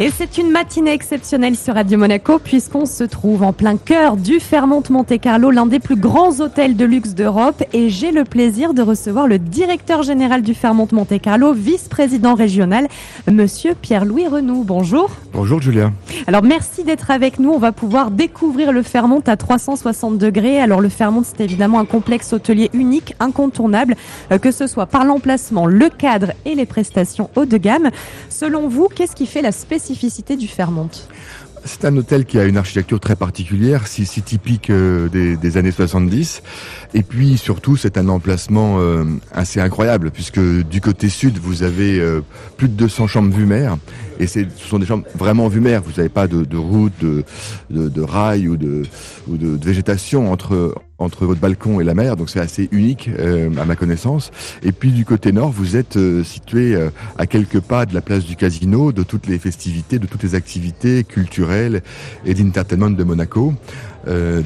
Et c'est une matinée exceptionnelle sur Radio Monaco puisqu'on se trouve en plein cœur du Fairmont Monte Carlo, l'un des plus grands hôtels de luxe d'Europe. Et j'ai le plaisir de recevoir le directeur général du Fairmont Monte Carlo, vice-président régional, monsieur Pierre-Louis Renou. Bonjour. Bonjour Julien. Alors merci d'être avec nous. On va pouvoir découvrir le Fairmont à 360 degrés. Alors le Fairmont, c'est évidemment un complexe hôtelier unique, incontournable, euh, que ce soit par l'emplacement, le cadre et les prestations haut de gamme. Selon vous, qu'est-ce qui fait la c'est un hôtel qui a une architecture très particulière, si, typique euh, des, années 70. Et puis surtout, c'est un emplacement euh, assez incroyable, puisque du côté sud, vous avez euh, plus de 200 chambres vue mer. Et ce sont des chambres vraiment vue mer. Vous n'avez pas de, route, de, de, rail ou de, ou de, végétation entre, entre votre balcon et la mer, donc c'est assez unique euh, à ma connaissance. Et puis du côté nord, vous êtes euh, situé euh, à quelques pas de la place du casino, de toutes les festivités, de toutes les activités culturelles et d'entertainment de Monaco.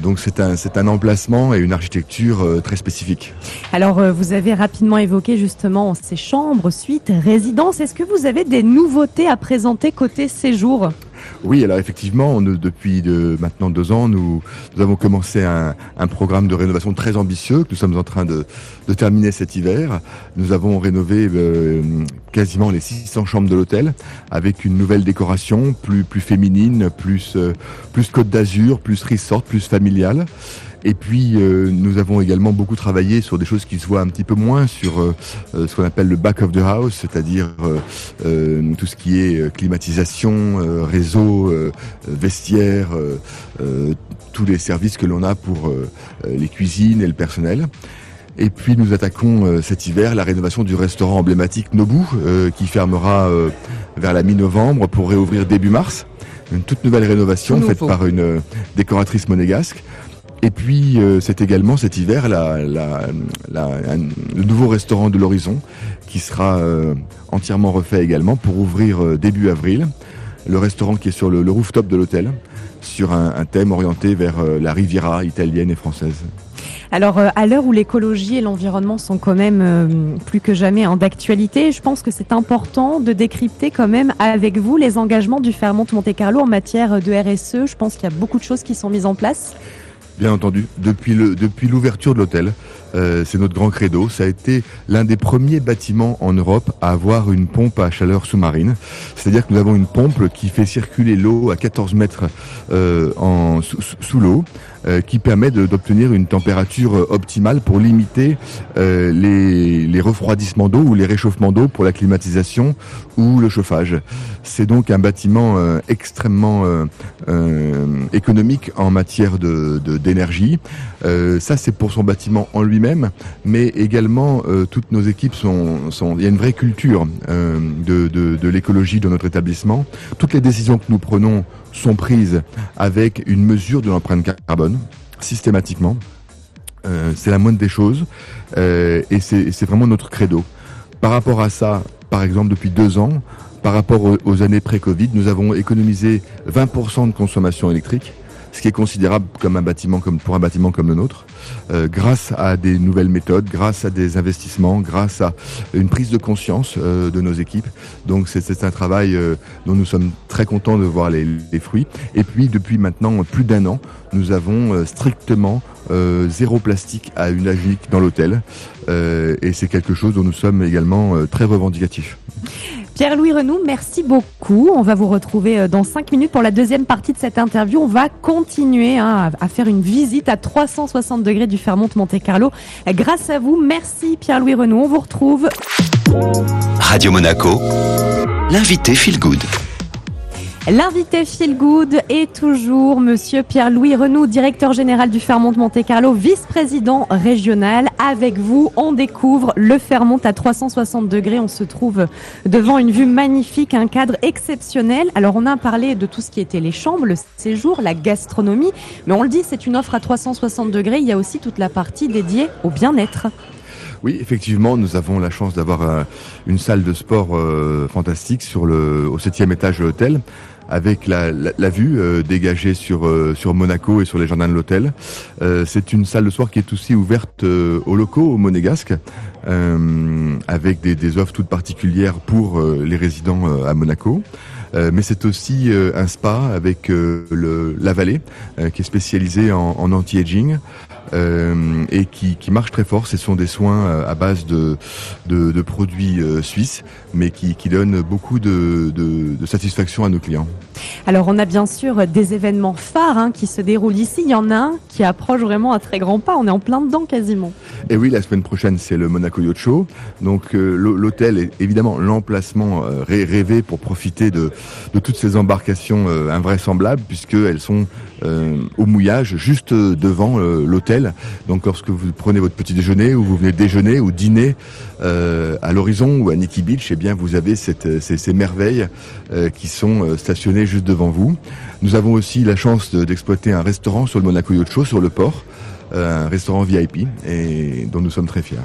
donc c'est un, c'est un emplacement et une architecture très spécifique. Alors vous avez rapidement évoqué justement ces chambres, suites, résidences. Est-ce que vous avez des nouveautés à présenter côté séjour? Oui, alors effectivement, depuis de, maintenant deux ans, nous, avons commencé un, programme de rénovation très ambitieux que nous sommes en train de, terminer cet hiver. Nous avons rénové euh, quasiment les 600 chambres de l'hôtel avec une nouvelle décoration plus, plus féminine, plus, euh, plus Côte d'Azur, plus resort, plus familiale. Et puis, euh, nous avons également beaucoup travaillé sur des choses qui se voient un petit peu moins, sur euh, euh, ce qu'on appelle le back of the house, c'est-à-dire tout ce qui est climatisation, réseau, vestiaire, tous les services que l'on a pour les cuisines et le personnel. Et puis nous attaquons cet hiver la rénovation du restaurant emblématique Nobu, qui fermera vers la mi-novembre pour réouvrir début mars. Une toute nouvelle rénovation faite par une décoratrice monégasque. Et puis, euh, c'est également cet hiver la, le nouveau restaurant de l'Horizon qui sera euh, entièrement refait également pour ouvrir euh, début avril. Le restaurant qui est sur le, rooftop de l'hôtel, sur un, un, thème orienté vers la Riviera italienne et française. Alors, à l'heure où l'écologie et l'environnement sont quand même plus que jamais en d'actualité, je pense que c'est important de décrypter quand même avec vous les engagements du Fairmont Monte Carlo en matière de RSE. Je pense qu'il y a beaucoup de choses qui sont mises en place. Bien entendu, depuis le depuis l'ouverture de l'hôtel, euh, c'est notre grand credo. Ça a été l'un des premiers bâtiments en Europe à avoir une pompe à chaleur sous-marine. C'est-à-dire que nous avons une pompe qui fait circuler l'eau à 14 mètres euh, en, sous, l'eau, qui permet d'obtenir une température optimale pour limiter les, les refroidissements d'eau ou les réchauffements d'eau pour la climatisation ou le chauffage. C'est donc un bâtiment extrêmement économique en matière de d'énergie. ça, c'est pour son bâtiment en lui même mais également euh, toutes nos équipes sont, sont, il y a une vraie culture euh, de, de, de l'écologie de notre établissement. Toutes les décisions que nous prenons sont prises avec une mesure de l'empreinte carbone systématiquement. Euh, c'est la moindre des choses et c'est vraiment notre credo. Par rapport à ça, par exemple, depuis deux ans, par rapport aux années pré-Covid, nous avons économisé 20% de consommation électrique ce qui est considérable comme un bâtiment comme pour un bâtiment comme le nôtre, euh, grâce à des nouvelles méthodes, grâce à des investissements, grâce à une prise de conscience euh, de nos équipes. Donc c'est un travail euh, dont nous sommes très contents de voir les, les fruits. Et puis depuis maintenant plus d'un an, nous avons strictement zéro plastique à une unique dans l'hôtel. et c'est quelque chose dont nous sommes également très revendicatifs. Pierre-Louis Renou, merci beaucoup. On va vous retrouver euh, dans 5 minutes pour la deuxième partie de cette interview. On va continuer hein, à faire une visite à 360 degrés du Fairmont Monte Carlo. Grâce à vous, merci Pierre-Louis Renou. On vous retrouve. Radio Monaco, l'invité Feel Good. L'invité Feel Good est toujours Monsieur Pierre-Louis Renou, directeur général du Fairmont Monte Carlo, vice-président régional. Avec vous, on découvre le Fairmont à 360 degrés. On se trouve devant une vue magnifique, un cadre exceptionnel. Alors, on a parlé de tout ce qui était les chambres, le séjour, la gastronomie, mais on le dit, c'est une offre à 360 degrés. Il y a aussi toute la partie dédiée au bien-être. Oui, effectivement, nous avons la chance d'avoir euh, une salle de sport euh, fantastique sur le au septième étage de l'hôtel avec la, vue dégagée sur sur Monaco et sur les jardins de l'hôtel. c'est une salle de soir qui est aussi ouverte aux locaux, aux monégasques, avec des, des offres toutes particulières pour les résidents à Monaco. Euh, mais c'est aussi euh, un spa avec euh, le, la vallée qui est spécialisé en, en anti-aging. Euh, et qui, qui marche très fort. Ce sont des soins à base de, de, de produits suisses, mais qui, qui donnent beaucoup de, de, de, satisfaction à nos clients. Alors on a bien sûr des événements phares hein, qui se déroulent ici. Il y en a un qui approche vraiment à très grands pas. On est en plein dedans quasiment. Et oui, la semaine prochaine c'est le Monaco Yacht Show. Donc l'hôtel est évidemment l'emplacement rêvé pour profiter de, de toutes ces embarcations euh, invraisemblables puisqu'elles sont euh, au mouillage juste devant euh, l'hôtel. Donc lorsque vous prenez votre petit déjeuner ou vous venez déjeuner ou dîner à l'horizon ou à Nikki Beach, eh bien vous avez ces, merveilles qui sont stationnées juste devant vous. Nous avons aussi la chance d'exploiter un restaurant sur le Monaco Yacht Show sur le port, un restaurant VIP et dont nous sommes très fiers.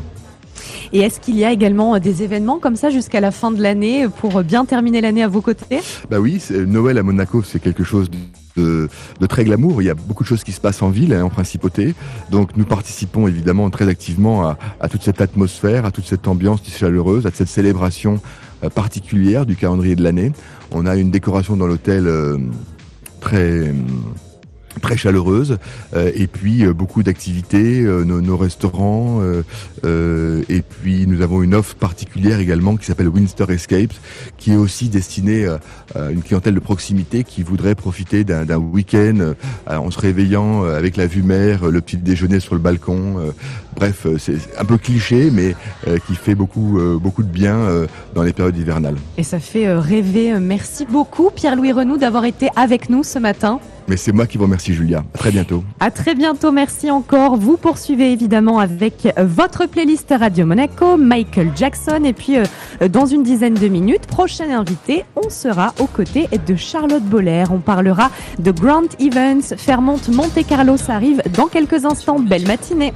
Et est-ce qu'il y a également euh, des événements comme ça jusqu'à la fin de l'année pour bien terminer l'année à vos côtés? Bah oui, Noël à Monaco, c'est quelque chose de, très glamour. Il y a beaucoup de choses qui se passent en ville, hein, en principauté. Donc nous participons évidemment très activement à, toute cette atmosphère, à toute cette ambiance chaleureuse, à cette célébration euh, particulière du calendrier de l'année. On a une décoration dans l'hôtel euh, très très chaleureuse euh, et puis euh, beaucoup d'activités, euh, nos, restaurants et puis nous avons une offre particulière également qui s'appelle Winster Escapes qui est aussi destinée à une clientèle de proximité qui voudrait profiter d'un week-end en se réveillant avec la vue mer, le petit déjeuner sur le balcon. bref, c'est un peu cliché mais qui fait beaucoup beaucoup de bien dans les périodes hivernales. Et ça fait rêver. Merci beaucoup Pierre-Louis Renou d'avoir été avec nous ce matin. Mais c'est moi qui vous remercie, Julia. À très bientôt. À très bientôt. Merci encore. Vous poursuivez évidemment avec votre playlist Radio Monaco, Michael Jackson. Et puis, euh, dans une dizaine de minutes, prochain invité, on sera aux côtés de Charlotte Boller. On parlera de Grant Evans, Fairmont Monte Carlo. Ça arrive dans quelques instants. Belle matinée.